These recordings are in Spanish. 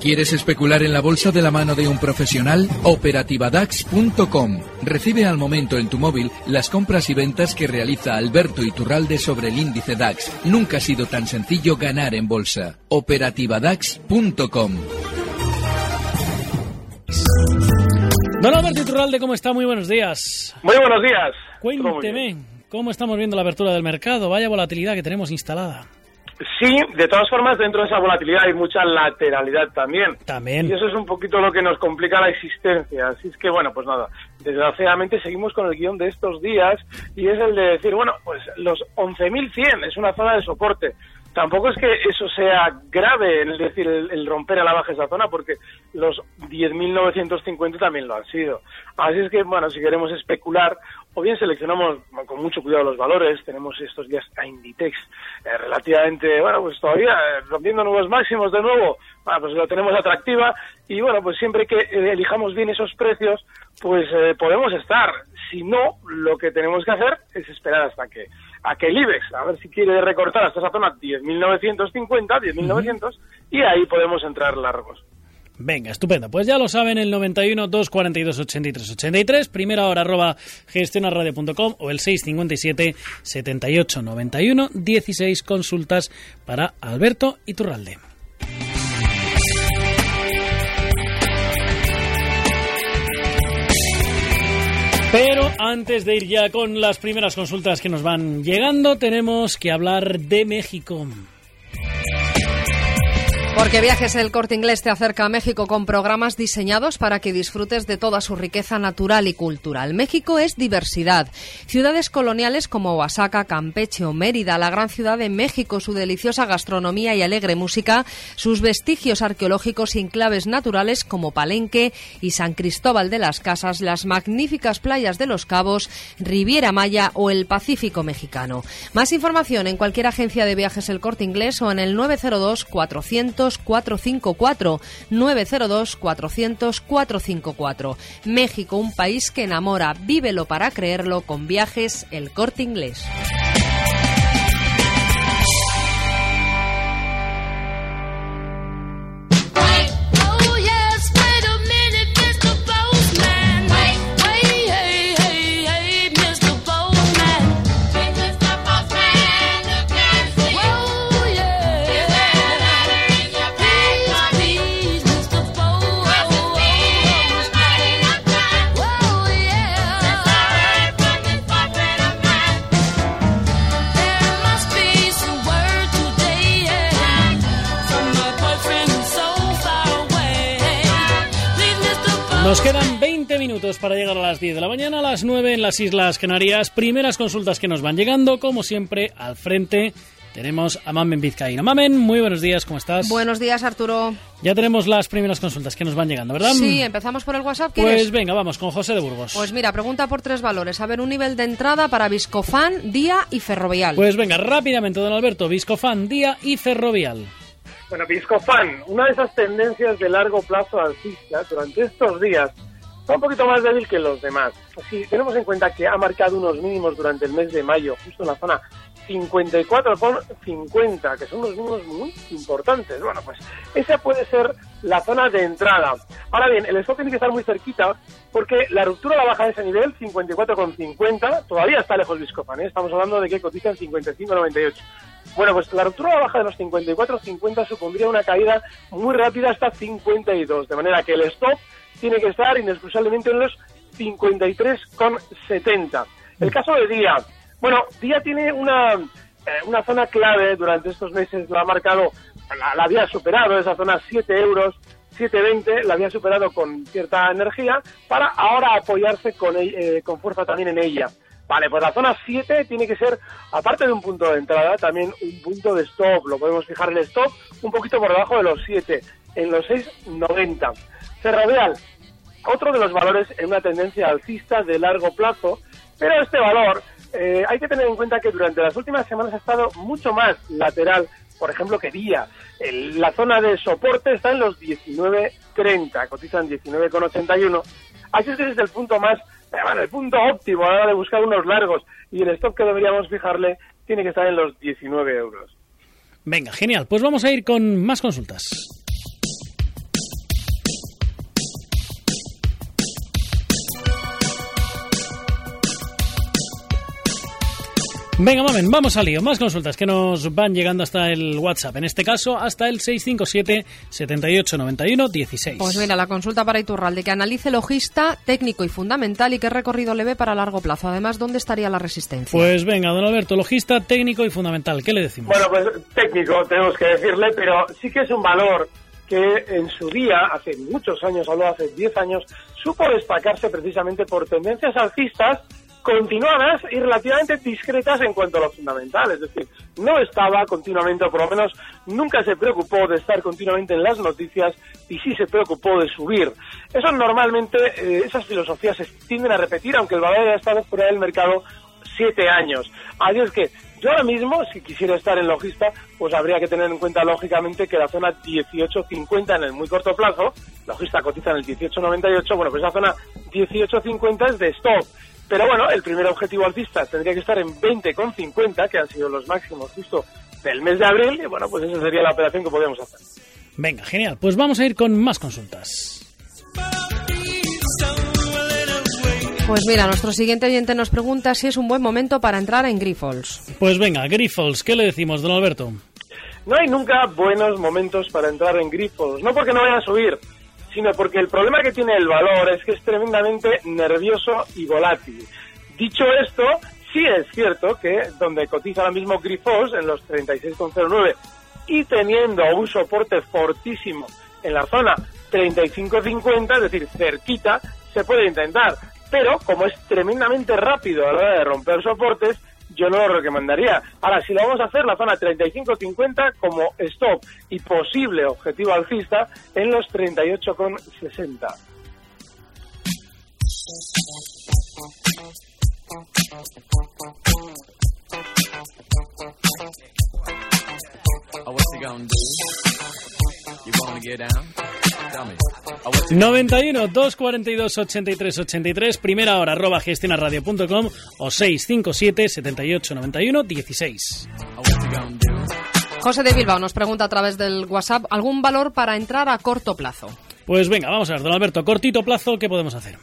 ¿Quieres especular en la bolsa de la mano de un profesional? Operativadax.com. Recibe al momento en tu móvil las compras y ventas que realiza Alberto Iturralde sobre el índice DAX. Nunca ha sido tan sencillo ganar en bolsa. Operativadax.com. Don Alberto Iturralde, ¿cómo está? Muy buenos días. Muy buenos días. Cuénteme, ¿cómo estamos viendo la apertura del mercado? Vaya volatilidad que tenemos instalada. Sí, de todas formas, dentro de esa volatilidad hay mucha lateralidad también. También. Y eso es un poquito lo que nos complica la existencia. Así es que, bueno, pues nada, desgraciadamente seguimos con el guion de estos días y es el de decir, bueno, pues los 11.100 es una zona de soporte. Tampoco es que eso sea grave, es decir, el, romper a la baja esa zona, porque los 10.950 también lo han sido. Así es que, bueno, si queremos especular, o bien seleccionamos con mucho cuidado los valores, tenemos estos días a Inditex eh, relativamente, bueno, pues todavía eh, rompiendo nuevos máximos de nuevo, bueno, pues lo tenemos atractiva y bueno, pues siempre que eh, elijamos bien esos precios, pues podemos estar. Si no, lo que tenemos que hacer es esperar hasta que a que el IBEX, a ver si quiere recortar hasta esa zona 10.950, 10.900, y ahí podemos entrar largos. Venga, estupendo. Pues ya lo saben, el 91 242 83 83, primera hora arroba gestionarradio.com o el 657 78 91 16 consultas para Alberto Iturralde. Pero antes de ir ya con las primeras consultas que nos van llegando, tenemos que hablar de México. Porque Viajes El Corte Inglés te acerca a México con programas diseñados para que disfrutes de toda su riqueza natural y cultural. México es diversidad. Ciudades coloniales como Oaxaca, Campeche o Mérida, la gran ciudad de México, su deliciosa gastronomía y alegre música, sus vestigios arqueológicos y enclaves naturales como Palenque y San Cristóbal de las Casas, las magníficas playas de Los Cabos, Riviera Maya o el Pacífico mexicano. Más información en cualquier agencia de viajes El Corte Inglés o en el 902 400 454 902 400 454. México, un país que enamora. Vívelo para creerlo con viajes El Corte Inglés. Nos quedan 20 minutos para llegar a las 10 de la mañana, a las 9 en las Islas Canarias. Primeras consultas que nos van llegando, como siempre, al frente. Tenemos a Mamen Vizcaíno. Mamen, muy buenos días, ¿cómo estás? Buenos días, Arturo. Ya tenemos las primeras consultas que nos van llegando, ¿verdad? Sí, empezamos por el WhatsApp. ¿quieres? Pues venga, vamos con José de Burgos. Pues mira, pregunta por tres valores. A ver, un nivel de entrada para Viscofan, Día y Ferrovial. Pues venga, rápidamente, don Alberto. Viscofan, Día y Ferrovial. Bueno, Viscofan, una de esas tendencias de largo plazo alcista durante estos días está un poquito más débil que los demás. Si tenemos en cuenta que ha marcado unos mínimos durante el mes de mayo, justo en la zona 54,50, que son unos mínimos muy importantes. Bueno, pues esa puede ser la zona de entrada. Ahora bien, el stock tiene que estar muy cerquita porque la ruptura la baja de ese nivel, 54,50, todavía está lejos Viscofan. ¿eh? Estamos hablando de que cotiza en 55,98. Bueno, pues la ruptura baja de los 54-50 supondría una caída muy rápida hasta 52, de manera que el stop tiene que estar inexcusablemente en los 53,70. El caso de Día. Bueno, Día tiene una, eh, una zona clave durante estos meses, lo ha marcado, la, había superado, esa zona 7 euros, 7,20, la había superado con cierta energía, para ahora apoyarse con, eh, con fuerza también en ella. Vale, pues la zona 7 tiene que ser, aparte de un punto de entrada, también un punto de stop. Lo podemos fijar el stop un poquito por debajo de los 7, en los 6,90. Ferrovial, otro de los valores en una tendencia alcista de largo plazo, pero este valor eh, hay que tener en cuenta que durante las últimas semanas ha estado mucho más lateral, por ejemplo, que día. la zona de soporte está en los 19.30, cotizan 19,81. Así es que es el punto más, el punto óptimo a la hora de buscar unos largos. Y el stop que deberíamos fijarle tiene que estar en los 19 euros. Venga, genial. Pues vamos a ir con más consultas. Venga, mamen, vamos al lío. Más consultas que nos van llegando hasta el WhatsApp. En este caso, hasta el 657 7891 16. Pues mira, la consulta para Iturralde, que analice logista, técnico y fundamental y qué recorrido le ve para largo plazo. Además, ¿dónde estaría la resistencia? Pues venga, don Alberto, logista, técnico y fundamental. ¿Qué le decimos? Bueno, pues técnico tenemos que decirle, pero sí que es un valor que en su día, hace muchos años, habló hace 10 años, supo destacarse precisamente por tendencias alcistas continuadas y relativamente discretas en cuanto a lo fundamental. Es decir, no estaba continuamente, o por lo menos nunca se preocupó de estar continuamente en las noticias y sí se preocupó de subir. Eso normalmente, eh, esas filosofías se tienden a repetir, aunque el valor haya estado fuera del mercado siete años. Así es que yo ahora mismo, si quisiera estar en logista, pues habría que tener en cuenta lógicamente que la zona 18.50 en el muy corto plazo, logista cotiza en el 18.98, bueno, pues esa zona 18.50 es de stop pero bueno, el primer objetivo alcista tendría que estar en 20,50, que han sido los máximos justo del mes de abril, y bueno, pues esa sería la operación que podemos hacer. Venga, genial. Pues vamos a ir con más consultas. Pues mira, nuestro siguiente oyente nos pregunta si es un buen momento para entrar en Grifols. Pues venga, Grifols, ¿qué le decimos, don Alberto? No hay nunca buenos momentos para entrar en Grifols, no porque no vayan a subir, sino porque el problema que tiene el valor es que es tremendamente nervioso y volátil. Dicho esto, sí es cierto que donde cotiza ahora mismo Grifos en los 36,09 y teniendo un soporte fortísimo en la zona 35,50, es decir, cerquita, se puede intentar. Pero como es tremendamente rápido a la hora de romper soportes, yo no lo recomendaría. Ahora, si lo vamos a hacer, la zona 35-50 como stop y posible objetivo alcista en los 38,60. You 91 242 83 83, primera hora, arroba gestionaradio.com o 657 78 91 16. José de Bilbao nos pregunta a través del WhatsApp algún valor para entrar a corto plazo. Pues venga, vamos a ver, don Alberto, cortito plazo, ¿qué podemos hacer?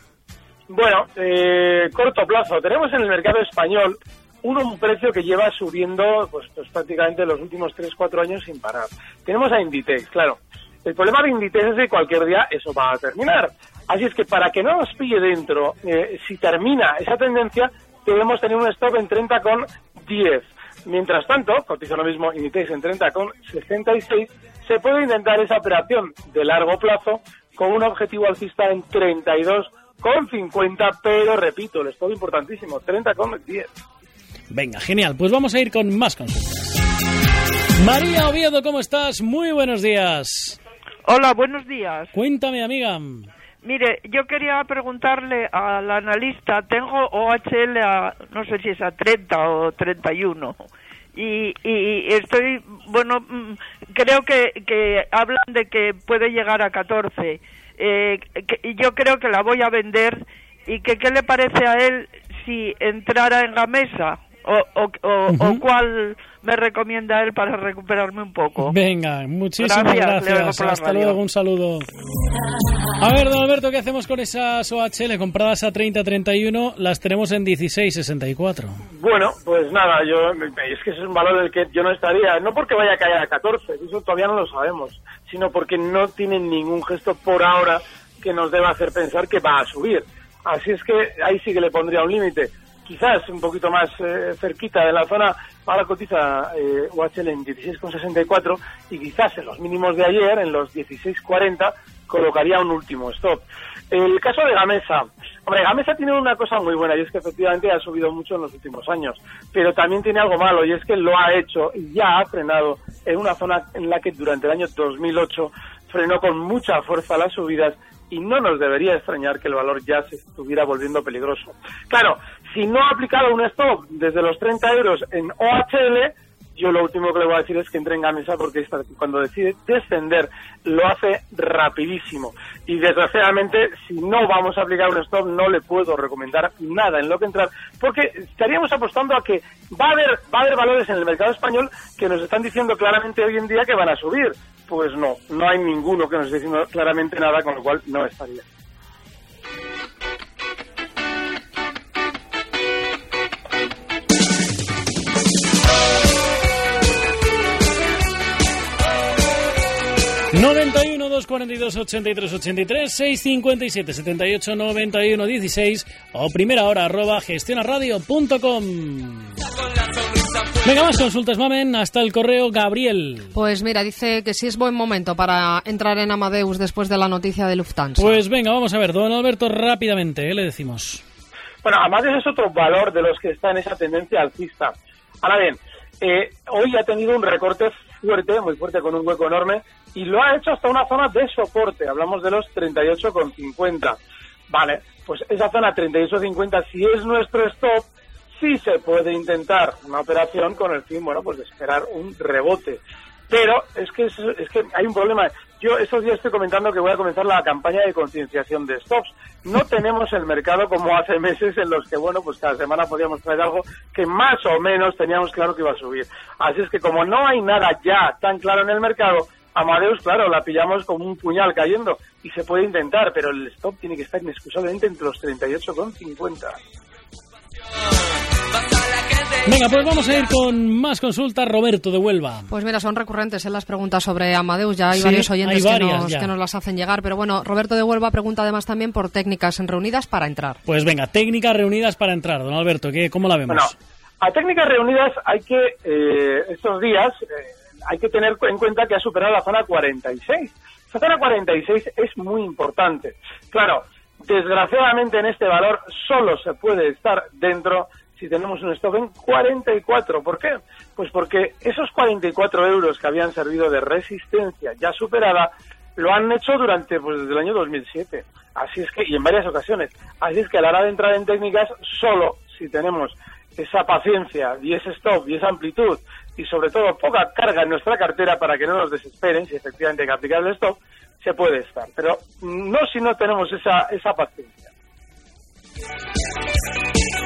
Bueno, eh, corto plazo. Tenemos en el mercado español un precio que lleva subiendo pues, pues prácticamente los últimos 3-4 años sin parar. Tenemos a Inditex, claro. El problema de Inditex es que cualquier día eso va a terminar. Así es que para que no nos pille dentro, eh, si termina esa tendencia, debemos tener un stop en 30,10. Mientras tanto, cotiza lo mismo Inditex en 30,66, se puede intentar esa operación de largo plazo con un objetivo alcista en 32,50, pero repito, el stop importantísimo, 30,10. Venga, genial. Pues vamos a ir con más consultas. María Oviedo, ¿cómo estás? Muy buenos días. Hola, buenos días. Cuéntame, amiga. Mire, yo quería preguntarle al analista, tengo OHL a, no sé si es a 30 o 31. Y, y estoy, bueno, mm, creo que, que hablan de que puede llegar a 14. Eh, y yo creo que la voy a vender. ¿Y que qué le parece a él si entrara en la mesa? O, o, cuál me recomienda él para recuperarme un poco. Venga, muchísimas gracias. Hasta luego, un saludo. A ver, don Alberto, ¿qué hacemos con esas OHL compradas a 30-31? Las tenemos en 16-64. Bueno, pues nada, yo es que ese es un valor del que yo no estaría, no porque vaya a caer a 14, eso todavía no lo sabemos, sino porque no tienen ningún gesto por ahora que nos deba hacer pensar que va a subir. Así es que ahí sí que le pondría un límite quizás un poquito más eh, cerquita de la zona, ahora cotiza eh, UHL en 16,64 y quizás en los mínimos de ayer, en los 16,40, colocaría un último stop. El caso de Gamesa. Hombre, Gamesa tiene una cosa muy buena y es que efectivamente ha subido mucho en los últimos años, pero también tiene algo malo y es que lo ha hecho y ya ha frenado en una zona en la que durante el año 2008 frenó con mucha fuerza las subidas y no nos debería extrañar que el valor ya se estuviera volviendo peligroso. Claro, si no ha aplicado un stop desde los 30 euros en OHL, yo lo último que le voy a decir es que entre en Gamesa porque cuando decide descender lo hace rapidísimo. Y desgraciadamente, si no vamos a aplicar un stop, no le puedo recomendar nada en lo que entrar, porque estaríamos apostando a que va a haber, va a haber valores en el mercado español que nos están diciendo claramente hoy en día que van a subir. Pues no, no hay ninguno que nos esté diciendo claramente nada, con lo cual no estaría. 91 242 83 83 657 78 91 16 o primera hora arroba gestionaradio.com. Venga, más consultas, mamen, hasta el correo Gabriel. Pues mira, dice que sí es buen momento para entrar en Amadeus después de la noticia de Lufthansa. Pues venga, vamos a ver, don Alberto, rápidamente, ¿eh? le decimos. Bueno, Amadeus es otro valor de los que está en esa tendencia alcista. Ahora bien, eh, hoy ha tenido un recorte fuerte, muy fuerte, con un hueco enorme, y lo ha hecho hasta una zona de soporte. Hablamos de los 38,50. Vale, pues esa zona 38,50, si es nuestro stop, sí se puede intentar una operación con el fin, bueno, pues de esperar un rebote. Pero es que, es, que hay un problema. Yo estos días estoy comentando que voy a comenzar la campaña de concienciación de stops. No tenemos el mercado como hace meses en los que, bueno, pues cada semana podíamos traer algo que más o menos teníamos claro que iba a subir. Así es que como no hay nada ya tan claro en el mercado, Amadeus, claro, la pillamos como un puñal cayendo y se puede intentar, pero el stop tiene que estar inexcusablemente entre los 38,50. Venga, pues vamos a ir con más consultas. Roberto de Huelva. Pues mira, son recurrentes en las preguntas sobre Amadeus. Ya hay varios oyentes que, nos, que, nos, las hacen llegar. Pero bueno, Roberto de Huelva pregunta además también por técnicas reunidas para entrar. Pues venga, técnicas reunidas para entrar. Don Alberto, ¿qué, ¿cómo la vemos? Bueno, a técnicas reunidas hay que, eh, estos días, eh, hay que tener en cuenta que ha superado la zona 46. La zona 46 es muy importante. Claro, desgraciadamente en este valor solo se puede estar dentro si tenemos un stop en 44. ¿Por qué? Pues porque esos 44 euros que habían servido de resistencia ya superada lo han hecho durante pues desde el año 2007. Así es que y en varias ocasiones. Así es que a la hora de entrar en técnicas solo si tenemos esa paciencia y ese stop y esa amplitud y sobre todo poca carga en nuestra cartera para que no nos desesperen si efectivamente hay que aplicar el stop, se puede estar. Pero no si no tenemos esa, esa paciencia.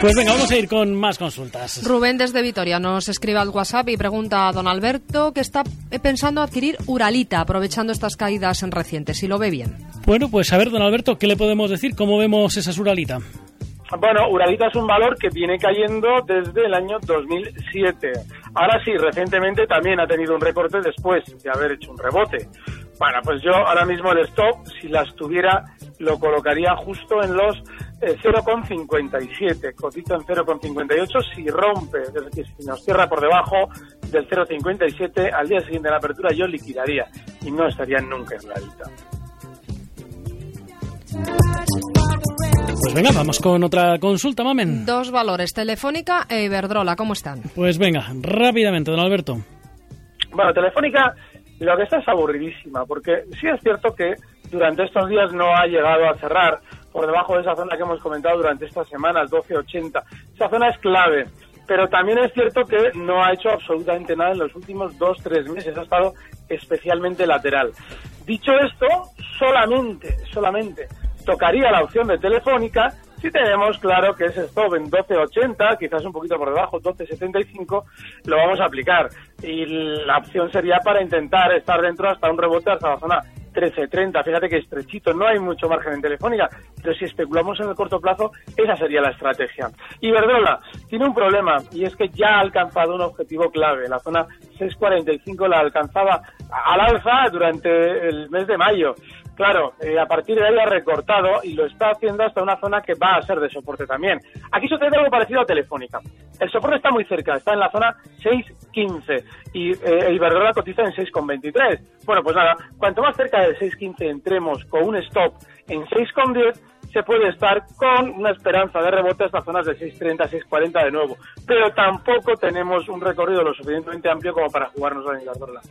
Pues venga, vamos a ir con más consultas. Rubén desde Vitoria nos escribe al WhatsApp y pregunta a don Alberto que está pensando adquirir Uralita aprovechando estas caídas en recientes, si lo ve bien. Bueno, pues a ver, don Alberto, ¿qué le podemos decir? ¿Cómo vemos esas Uralita? Bueno, Uralita es un valor que viene cayendo desde el año 2007. Ahora sí, recientemente también ha tenido un recorte después de haber hecho un rebote. Bueno, pues yo ahora mismo el stop, si las tuviera, lo colocaría justo en los 0,57. Eh, Cotiza en 0,58. Si rompe, es decir, si nos cierra por debajo del 0,57, al día siguiente de la apertura yo liquidaría y no estaría nunca en la lista. Pues venga, vamos con otra consulta, mamen. Dos valores, Telefónica e Iberdrola, ¿cómo están? Pues venga, rápidamente, don Alberto. Bueno, Telefónica lo que está es aburridísima, porque sí es cierto que durante estos días no ha llegado a cerrar por debajo de esa zona que hemos comentado durante estas semanas, 12.80. Esa zona es clave, pero también es cierto que no ha hecho absolutamente nada en los últimos dos, tres meses, ha estado especialmente lateral. Dicho esto, solamente, solamente tocaría la opción de Telefónica si tenemos claro que ese stop en 12.80, quizás un poquito por debajo, 12.75, lo vamos a aplicar. Y la opción sería para intentar estar dentro hasta un rebote hasta la zona 13.30. Fíjate que estrechito, no hay mucho margen en Telefónica, pero si especulamos en el corto plazo, esa sería la estrategia. Y Verdola tiene un problema, y es que ya ha alcanzado un objetivo clave, la zona 6.45 la alcanzaba al alza durante el mes de mayo. Claro, eh, a partir de ahí ha recortado y lo está haciendo hasta una zona que va a ser de soporte también. Aquí sucede algo parecido a Telefónica. El soporte está muy cerca, está en la zona 6.15 y eh, Iberdrola cotiza en 6.23. Bueno, pues nada, cuanto más cerca del 6.15 entremos con un stop en 6.10, se puede estar con una esperanza de rebote hasta zonas de 6.30, 6.40 de nuevo. Pero tampoco tenemos un recorrido lo suficientemente amplio como para jugarnos a Iberdrola.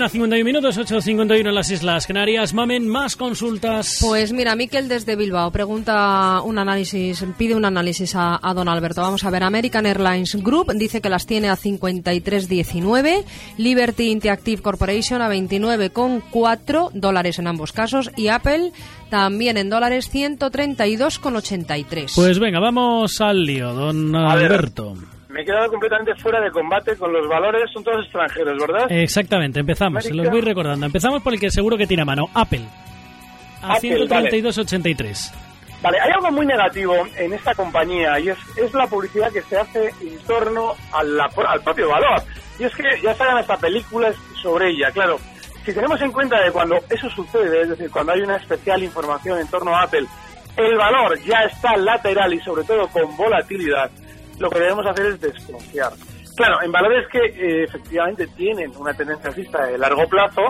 Mañana, 51 minutos, 8.51 en las Islas Canarias. Mamen, más consultas. Pues mira, Miquel desde Bilbao pregunta un análisis, pide un análisis a, a, don Alberto. Vamos a ver, American Airlines Group dice que las tiene a 53,19, Liberty Interactive Corporation a 29,4 dólares en ambos casos y Apple también en dólares 132,83. Pues venga, vamos al lío, don A ver. Alberto. Me he quedado completamente fuera de combate con los valores, son todos extranjeros, ¿verdad? Exactamente, empezamos, se los voy recordando. Empezamos por el que seguro que tiene a mano, Apple. A Apple, 132,83. Vale, hay algo muy negativo en esta compañía y es, es la publicidad que se hace en torno a la- al propio valor. Y es que ya sacan hasta películas sobre ella, claro. Si tenemos en cuenta de cuando eso sucede, es decir, cuando hay una especial información en torno a Apple, el valor ya está lateral y sobre todo con volatilidad, lo que debemos hacer es desconfiar. Claro, en valores que eh, efectivamente tienen una tendencia alcista de largo plazo,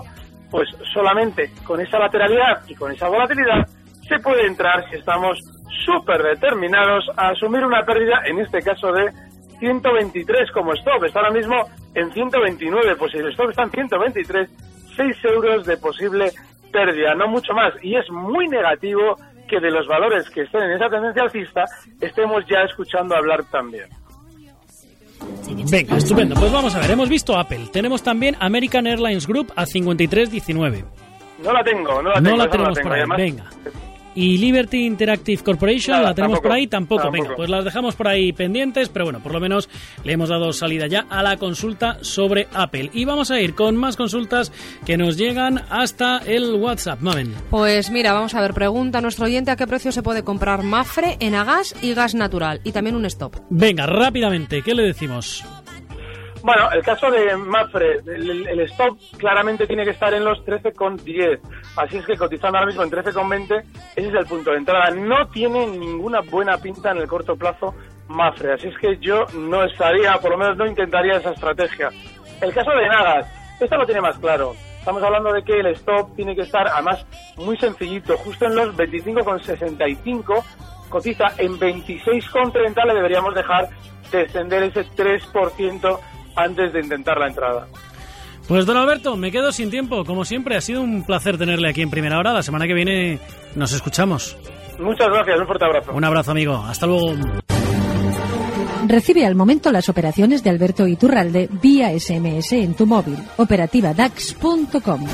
pues solamente con esa lateralidad y con esa volatilidad se puede entrar si estamos súper determinados a asumir una pérdida, en este caso de 123 como stop. Está ahora mismo en 129, pues si el stop está en 123, 6 euros de posible pérdida, no mucho más. Y es muy negativo que de los valores que estén en esa tendencia alcista estemos ya escuchando hablar también. Venga, estupendo. Pues vamos a ver, hemos visto Apple. Tenemos también American Airlines Group a 53,19. No la tengo, no la No tengo. la esa tenemos tengo. por ahí, además, venga. Y Liberty Interactive Corporation, Nada, ¿la tenemos tampoco, por ahí? Tampoco. tampoco. Venga, pues las dejamos por ahí pendientes, pero bueno, por lo menos le hemos dado salida ya a la consulta sobre Apple. Y vamos a ir con más consultas que nos llegan hasta el WhatsApp. Mamen. Pues mira, vamos a ver, pregunta nuestro oyente a qué precio se puede comprar Mafre en a gas y gas natural y también un stop. Venga, rápidamente, ¿qué le decimos? Bueno, el caso de Mafre, el, stop claramente tiene que estar en los 13,10. Así es que cotizando ahora mismo en 13,20, ese es el punto de entrada. No tiene ninguna buena pinta en el corto plazo Mafre. Así es que yo no estaría, por lo menos no intentaría esa estrategia. El caso de Nagas, esto lo tiene más claro. Estamos hablando de que el stop tiene que estar, además, muy sencillito, justo en los 25,65. Cotiza en 26,30, le deberíamos dejar descender ese 3% antes de intentar la entrada. Pues don Alberto, me quedo sin tiempo. Como siempre, ha sido un placer tenerle aquí en primera hora. La semana que viene nos escuchamos. Muchas gracias, un fuerte abrazo. Un abrazo, amigo. Hasta luego. Recibe al momento las operaciones de Alberto Iturralde vía SMS en tu móvil. Operativa DAX.com.